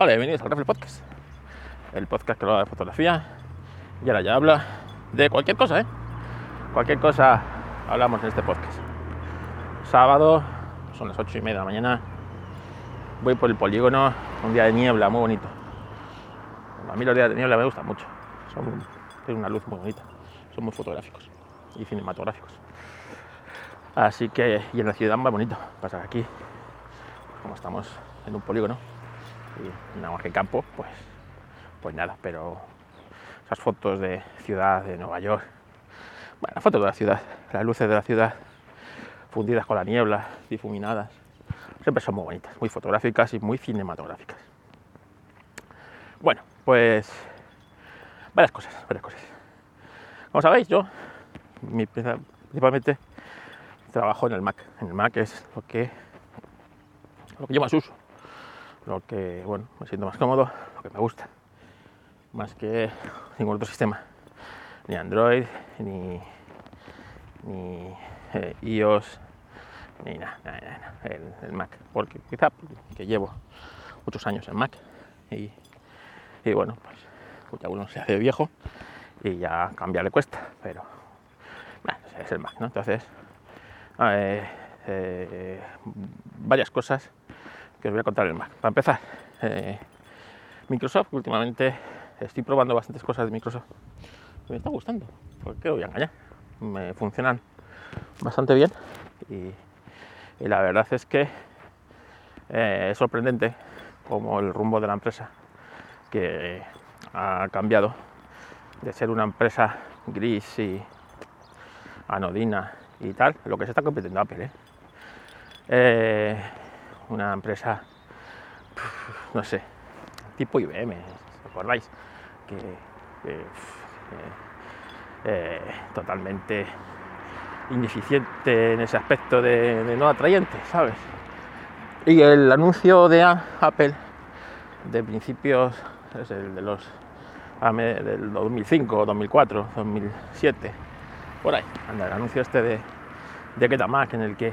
Hola, bienvenidos al Grafel Podcast. El podcast que habla de fotografía y ahora ya habla de cualquier cosa, ¿eh? Cualquier cosa hablamos en este podcast. Sábado, son las 8 y media de la mañana. Voy por el polígono, un día de niebla muy bonito. A mí los días de niebla me gustan mucho. Son, tienen una luz muy bonita. Son muy fotográficos y cinematográficos. Así que, y en la ciudad más bonito. Pasar aquí, como estamos en un polígono y nada más que campo, pues, pues nada, pero esas fotos de ciudad de Nueva York, bueno, fotos de la ciudad, las luces de la ciudad fundidas con la niebla, difuminadas, siempre son muy bonitas, muy fotográficas y muy cinematográficas. Bueno, pues varias cosas, varias cosas. Como sabéis, yo principalmente trabajo en el Mac. En el Mac es lo que, lo que yo más uso, lo que, bueno, me siento más cómodo, lo que me gusta, más que ningún otro sistema, ni Android, ni, ni eh, iOS, ni nada, el, Mac, porque quizá que llevo muchos años en Mac y, y bueno, pues ya uno se hace viejo y ya cambiarle cuesta, pero bueno, es el Mac, ¿no? Entonces, eh, eh, varias cosas que os voy a contar el Mac. Para empezar, eh, Microsoft, últimamente estoy probando bastantes cosas de Microsoft. Me está gustando, porque voy a engañar. Me funcionan bastante bien y, y la verdad es que eh, es sorprendente como el rumbo de la empresa que ha cambiado de ser una empresa gris y anodina y tal, lo que se está compitiendo Apple. ¿eh? Eh, una empresa, no sé, tipo IBM, ¿os acordáis? Que, eh, totalmente ineficiente en ese aspecto de, no atrayente, ¿sabes? Y el anuncio de Apple de principios, es el de los del 2005, 2004, 2007, por ahí, anda, el anuncio este de, de en el que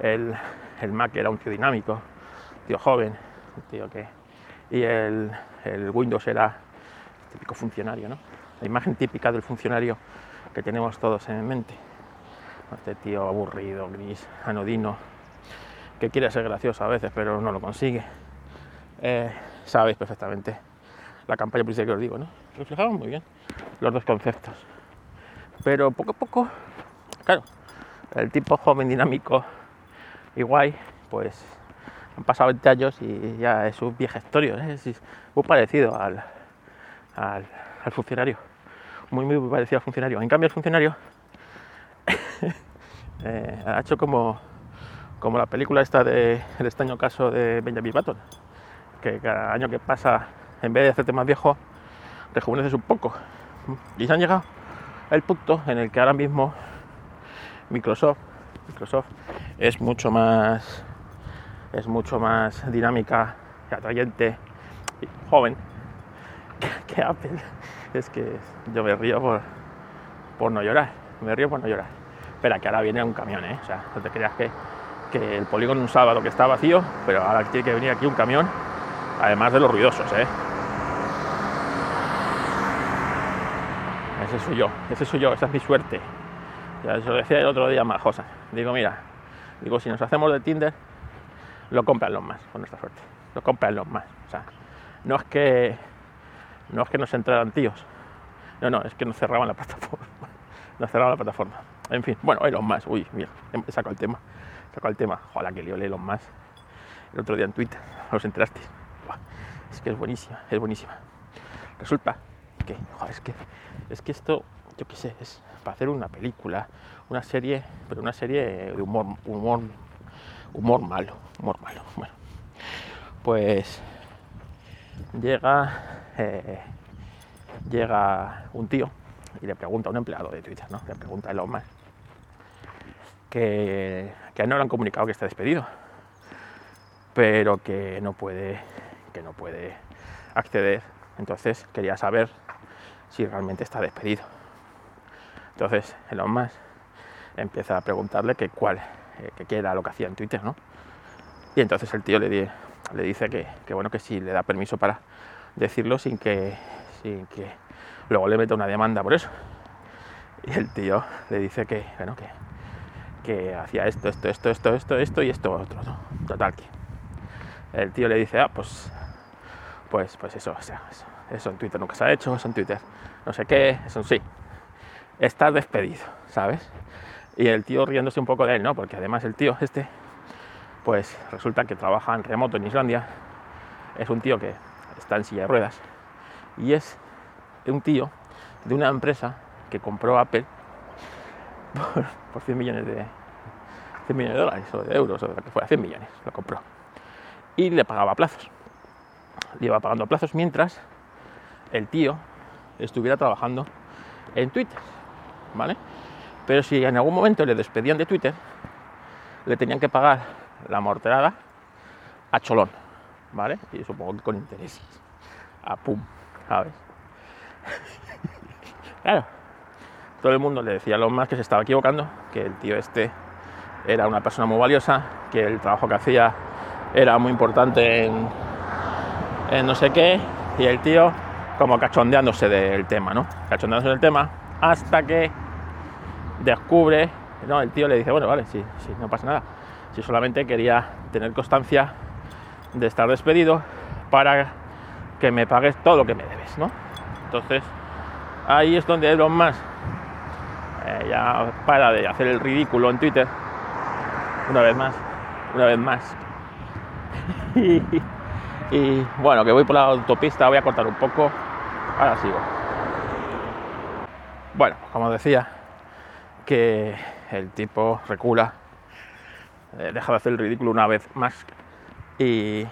el, el Mac era un tío dinámico, un tío joven, un tío que. Y el, el Windows era típico funcionario, ¿no? La imagen típica del funcionario que tenemos todos en mente. Este tío aburrido, gris, anodino, que quiere ser gracioso a veces, pero no lo consigue. Eh, sabéis perfectamente la campaña publicitaria que os digo, ¿no? Reflejaba muy bien los dos conceptos. Pero poco a poco, claro, el tipo joven, dinámico y guay, pues han pasado 20 años y ya es un vieja historia, ¿eh? es muy parecido al, al, al, funcionario, muy, muy parecido al funcionario. En cambio, el funcionario eh, ha hecho como, como la película esta de El extraño caso de Benjamin Button, que cada año que pasa, en vez de hacerte más viejo, rejuveneces un poco. Y se han llegado al punto en el que ahora mismo Microsoft, Microsoft es mucho más es mucho más dinámica y atrayente y joven que, Apple. Es que yo me río por, por no llorar, me río por no llorar. Espera, que ahora viene un camión, ¿eh? O sea, no te creas que, que el polígono un sábado que está vacío, pero ahora tiene que venir aquí un camión, además de los ruidosos, ¿eh? Ese soy yo, ese soy yo, esa es mi suerte. Ya eso decía el otro día Majosa. Digo, mira, digo, si nos hacemos de Tinder, lo compran los más, con nuestra suerte. Lo compran los más. O sea, no es que no es que nos entraran tíos. No, no, es que nos cerraban la plataforma. Nos cerraban la plataforma. En fin, bueno, los más. Uy, mira, he sacado el tema. He sacado el tema. Ojalá que lío los más. El otro día en Twitter. ¿Os enterasteis? Es que es buenísima, es buenísima. Resulta que, joder, es que, es que esto, yo qué sé, es para hacer una película, una serie, pero una serie de humor, humor, humor malo, humor malo. Bueno, pues llega, eh, llega un tío y le pregunta a un empleado de Twitter, ¿no? Le pregunta a Elon Musk que, que no le han comunicado que está despedido, pero que no puede, que no puede acceder. Entonces quería saber si realmente está despedido. Entonces Elon Musk empieza a preguntarle que cuál, eh, qué era lo que hacía en Twitter, ¿no? Y entonces el tío le, le dice que, que, bueno, que sí le da permiso para decirlo sin que, sin que luego le meta una demanda por eso. Y el tío le dice que, bueno, que, que hacía esto, esto, esto, esto, esto, esto y esto otro. Total que el tío le dice, ah, pues, pues, pues eso, o sea, eso, eso en Twitter nunca se ha hecho, eso en Twitter no sé qué, eso sí, estás despedido, ¿sabes? Y el tío riéndose un poco de él, ¿no? Porque además el tío este, pues resulta que trabaja en remoto en Islandia, es un tío que está en silla de ruedas. Y es un tío de una empresa que compró Apple por, 100 millones de 100 millones de dólares o de euros o de lo que fuera, 100 millones lo compró. Y le pagaba plazos. Le iba pagando plazos mientras el tío estuviera trabajando en Twitter pero si en algún momento le despedían de Twitter le tenían que pagar la morterada a cholón ¿vale? y supongo que con intereses a pum, claro todo el mundo le decía a los más que se estaba equivocando, que el tío este era una persona muy valiosa, que el trabajo que hacía era muy importante en, no sé qué, y el tío como cachondeándose del tema, ¿no? Cachondeándose del tema, hasta que descubre, no, el tío le dice, bueno, vale, sí, sí, no pasa nada, si solamente quería tener constancia de estar despedido para que me pagues todo lo que me debes, ¿no? Entonces, ahí es donde Elon más eh, ya para de hacer el ridículo en Twitter. Una vez más, una vez más. y, bueno, que voy por la autopista, voy a cortar un poco. Ahora sigo. Bueno, como decía, que el tipo recula, eh, deja de hacer el ridículo una vez más y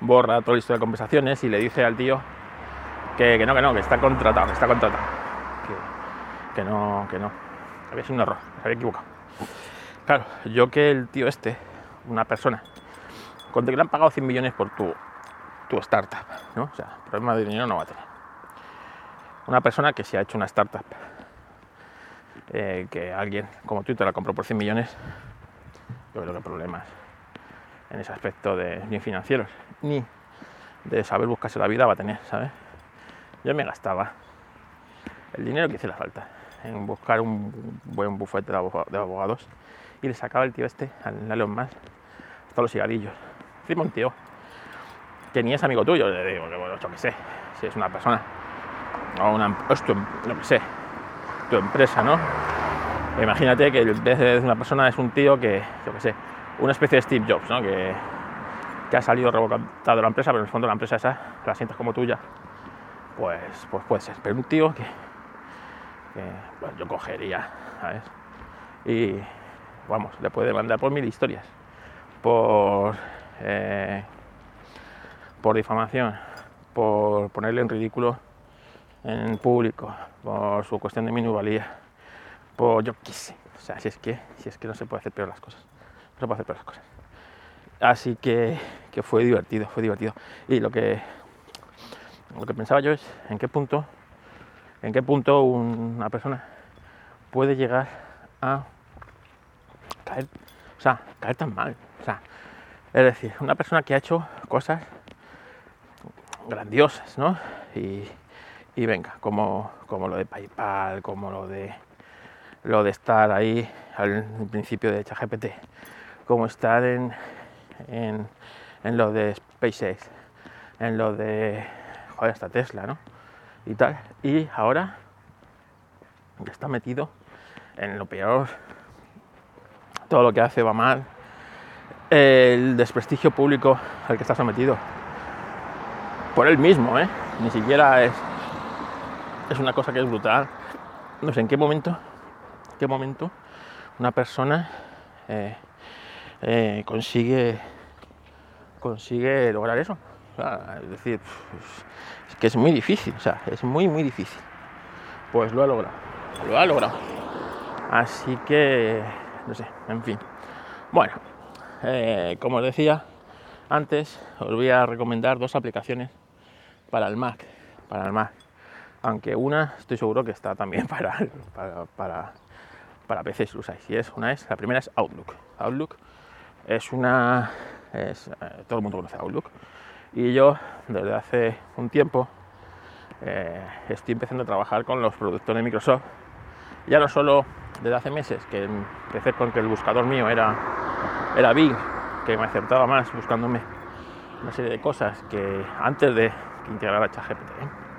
borra toda la historia de conversaciones y le dice al tío que, que no, que no, que está contratado, que está contratado que no, que no. Había sido un error, se había equivocado. Claro, yo que el tío este, una persona, con que le han pagado 100 millones por tu, tu startup, ¿no? O sea, problema de dinero no va a tener. Una persona que se ha hecho una startup, eh, que alguien como te la compró por 100 millones, yo creo que problemas en ese aspecto de ni financieros, ni de saber buscarse la vida va a tener, ¿sabes? Yo me gastaba el dinero que hiciera falta en buscar un buen bufete de abogados y le sacaba el tío este al Elon más hasta los cigarrillos. Encima un tío que ni es amigo tuyo, le digo, que yo que sé, si es una persona o una, tu, no que sé, tu empresa, ¿no? Imagínate que en vez de una persona es un tío que, yo que sé, una especie de Steve Jobs, ¿no? Que, que ha salido revocado de la empresa, pero en el fondo la empresa esa la sientes como tuya, pues, pues puede ser. Pero un tío que, que yo cogería, ¿sabes? Y vamos, le puede mandar por mil historias, por, eh, por difamación, por ponerle en ridículo en público, por su cuestión de minusvalía, por yo qué sé, o sea, si es que, si es que no se puede hacer peor las cosas, no se puede hacer peor las cosas. Así que, que fue divertido, fue divertido. Y lo que, lo que pensaba yo es en qué punto en qué punto una persona puede llegar a caer, o sea, caer tan mal. O sea, es decir, una persona que ha hecho cosas grandiosas, ¿no? Y, venga, como, como lo de PayPal, como lo de lo de estar ahí al principio de ChatGPT, como estar en, en, en lo de SpaceX, en lo de joder, hasta Tesla, ¿no? y tal. Y ahora está metido en lo peor. Todo lo que hace va mal. El desprestigio público al que está sometido. Por él mismo, ¿eh? Ni siquiera es, es una cosa que es brutal. No sé en qué momento, qué momento una persona eh, eh, consigue consigue lograr eso. es decir, que es muy difícil, o sea, es muy, muy difícil. Pues lo ha logrado, lo ha logrado. Así que, no sé, en fin. Bueno, eh, como os decía antes, os voy a recomendar dos aplicaciones para el Mac, para el Mac. Aunque una estoy seguro que está también para, para, para, para PC si lo usáis. Y es, una es, la primera es Outlook. Outlook es una es, eh, todo el mundo conoce Outlook. Y yo desde hace un tiempo eh, estoy empezando a trabajar con los productos de Microsoft. Ya no solo desde hace meses, que empecé con que el buscador mío era, era Bing, que me acertaba más buscándome una serie de cosas que antes de que integrara ChatGPT.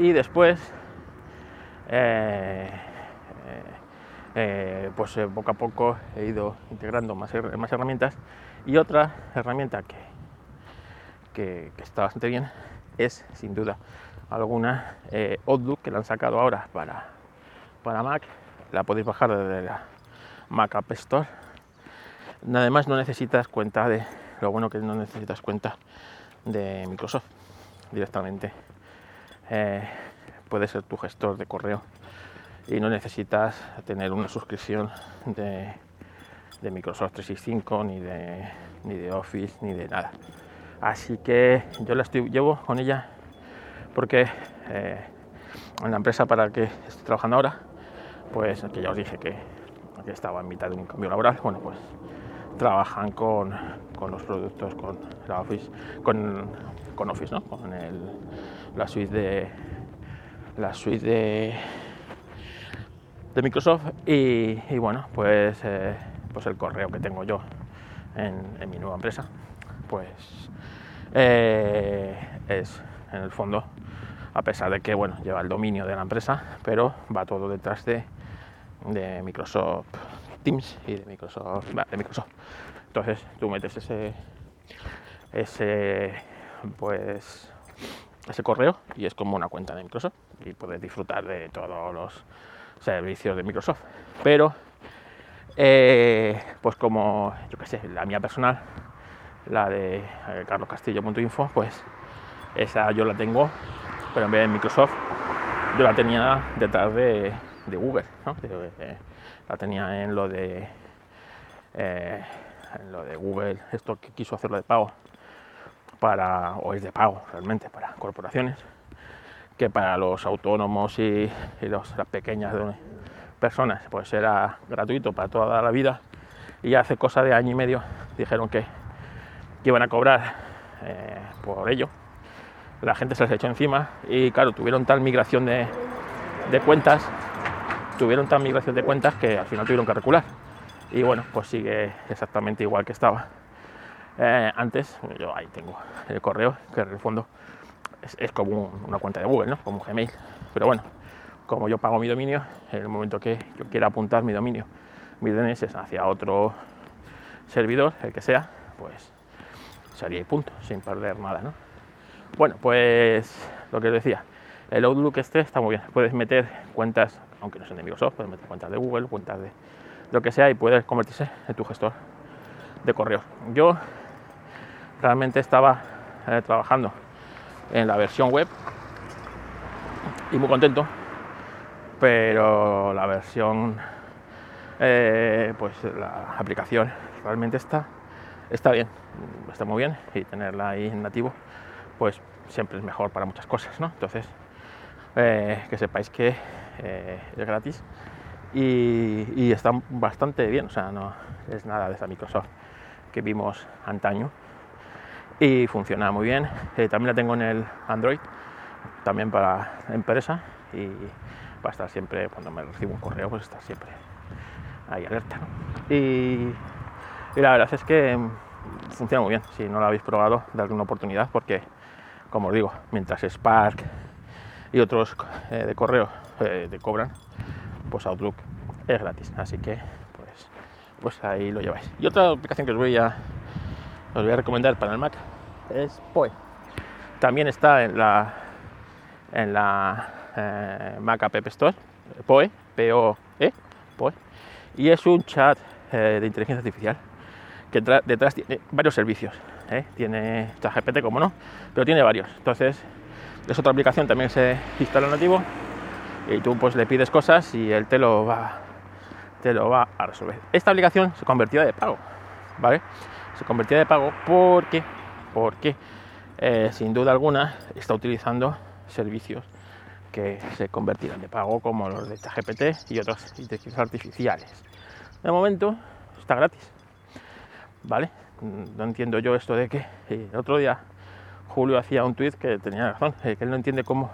¿Eh? Y después, eh, pues poco a poco he ido integrando más, más herramientas y otra herramienta que, que, está bastante bien es sin duda alguna eh, Outlook que la han sacado ahora para, para Mac. La podéis bajar desde la Mac App Store. Además no necesitas cuenta de, lo bueno que no necesitas cuenta de Microsoft directamente. Eh, puede ser tu gestor de correo y no necesitas tener una suscripción de, de Microsoft 365 ni de, ni de Office ni de nada. Así que yo la estoy, llevo con ella porque eh, en la empresa para la que estoy trabajando ahora, pues que ya os dije que, estaba en mitad de un cambio laboral, bueno, pues trabajan con, los productos, con la Office, con, Office, ¿no? Con la suite de la suite de, de Microsoft y, bueno, pues, eh, pues el correo que tengo yo en mi nueva empresa, pues eh, es en el fondo, a pesar de que bueno, lleva el dominio de la empresa, pero va todo detrás de, de Microsoft Teams y de Microsoft, de Microsoft. Entonces tú metes ese, ese, pues, ese correo y es como una cuenta de Microsoft y puedes disfrutar de todos los servicios de Microsoft. Pero, eh, pues como, yo que sé, la mía personal, la de eh, carloscastillo.info, pues esa yo la tengo, pero en vez de Microsoft, yo la tenía detrás de, Google, la tenía en lo de eh, en lo de Google, esto que quiso hacerlo de pago para, o es de pago realmente para corporaciones, que para los autónomos y, las pequeñas personas pues era gratuito para toda la vida y hace cosa de año y medio dijeron que iban a cobrar eh, por ello. La gente se les echó encima y claro, tuvieron tal migración de, cuentas, tuvieron tal migración de cuentas que al final tuvieron que recular. Y bueno, pues sigue exactamente igual que estaba. Eh, antes, yo ahí tengo el correo, que en el fondo es, como una cuenta de Google, ¿no? Como Gmail. Pero bueno, como yo pago mi dominio, en el momento que yo quiera apuntar mi dominio, mi DNS hacia otro servidor, el que sea, pues sería y punto, sin perder nada, ¿no? Bueno, pues lo que os decía, el Outlook este está muy bien. Puedes meter cuentas, aunque no sean de Microsoft, puedes meter cuentas de Google, cuentas de lo que sea y puedes convertirse en tu gestor de correos. Yo realmente estaba eh, trabajando en la versión web y muy contento, pero la versión, eh, pues la aplicación realmente está, está bien está muy bien y tenerla ahí en nativo, pues siempre es mejor para muchas cosas, ¿no? Entonces, eh, que sepáis que es gratis y, está bastante bien, o sea, no es nada de esa Microsoft que vimos antaño y funciona muy bien. Eh, también la tengo en el Android, también para empresa y va a estar siempre, cuando me recibo un correo, pues estar siempre ahí alerta. Y, y la verdad es que funciona muy bien. Si no lo habéis probado, darle una oportunidad porque, como os digo, mientras Spark y otros eh, de correo eh, te cobran, pues Outlook es gratis. Así que, pues, pues ahí lo lleváis. Y otra aplicación que os voy a, os voy a recomendar para el Mac es Poe. También está en la, en la eh, Mac Store, Poe, P-O-E, Poe, y es un chat de inteligencia artificial que detrás tiene varios servicios. ¿eh? Tiene ChatGPT, como no, pero tiene varios. Entonces, es otra aplicación, también se instala nativo y tú pues le pides cosas y él te lo va, te lo va a resolver. Esta aplicación se convertía de pago, ¿vale? Se convertía de pago porque, porque eh, sin duda alguna está utilizando servicios que se convertirán de pago como los de ChatGPT y otras inteligencias artificiales. De momento está gratis, ¿vale? No entiendo yo esto de que el otro día Julio hacía un tweet que tenía razón, que él no entiende cómo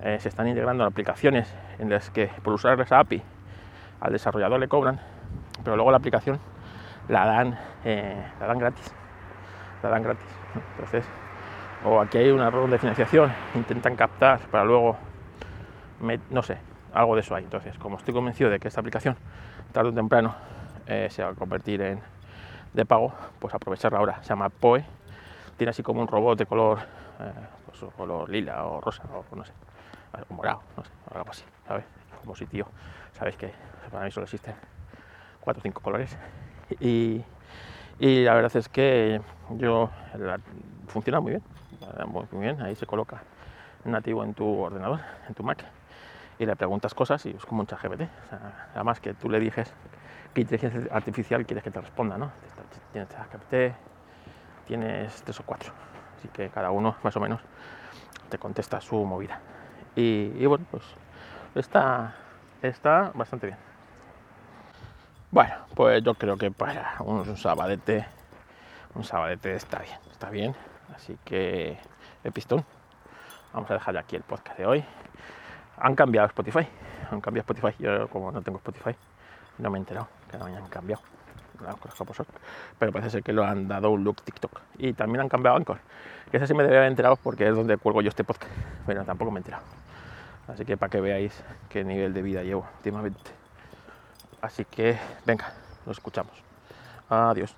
se están integrando aplicaciones en las que por usar esa API al desarrollador le cobran, pero luego la aplicación la dan, la dan gratis. La dan gratis. Entonces, o aquí hay un error de financiación, intentan captar para luego, no sé, algo de eso hay. Entonces, como estoy convencido de que esta aplicación tarde o temprano eh, se va a convertir en de pago, pues aprovecharla ahora. Se llama Poe, tiene así como un robot de color, eh, pues, color lila o rosa o no sé, morado, no sé, algo así, ¿sabes? Como si tío, sabéis que para mí solo existen cuatro o cinco colores. Y, y la verdad es que yo funciona muy bien, muy bien, ahí se coloca nativo en tu ordenador, en tu Mac, y le preguntas cosas y es como un chat GPT. además que tú le dijes qué inteligencia artificial quieres que te responda, ¿no? Tienes GPT, tienes tres o cuatro, así que cada uno más o menos te contesta su movida. Y, bueno, pues está, está bastante bien. Bueno, pues yo creo que para un sabadete, un sabadete está bien, está bien. Así que el pistón. Vamos a dejar aquí el podcast de hoy. Han cambiado Spotify. Han cambiado Spotify. Yo como no tengo Spotify, no me he enterado que no hayan cambiado. Pero parece ser que lo han dado un look TikTok. Y también han cambiado Anchor. Que ese sí me debe haber enterado porque es donde cuelgo yo este podcast. Pero tampoco me he enterado. Así que para que veáis qué nivel de vida llevo últimamente. Así que venga, nos escuchamos. Adiós.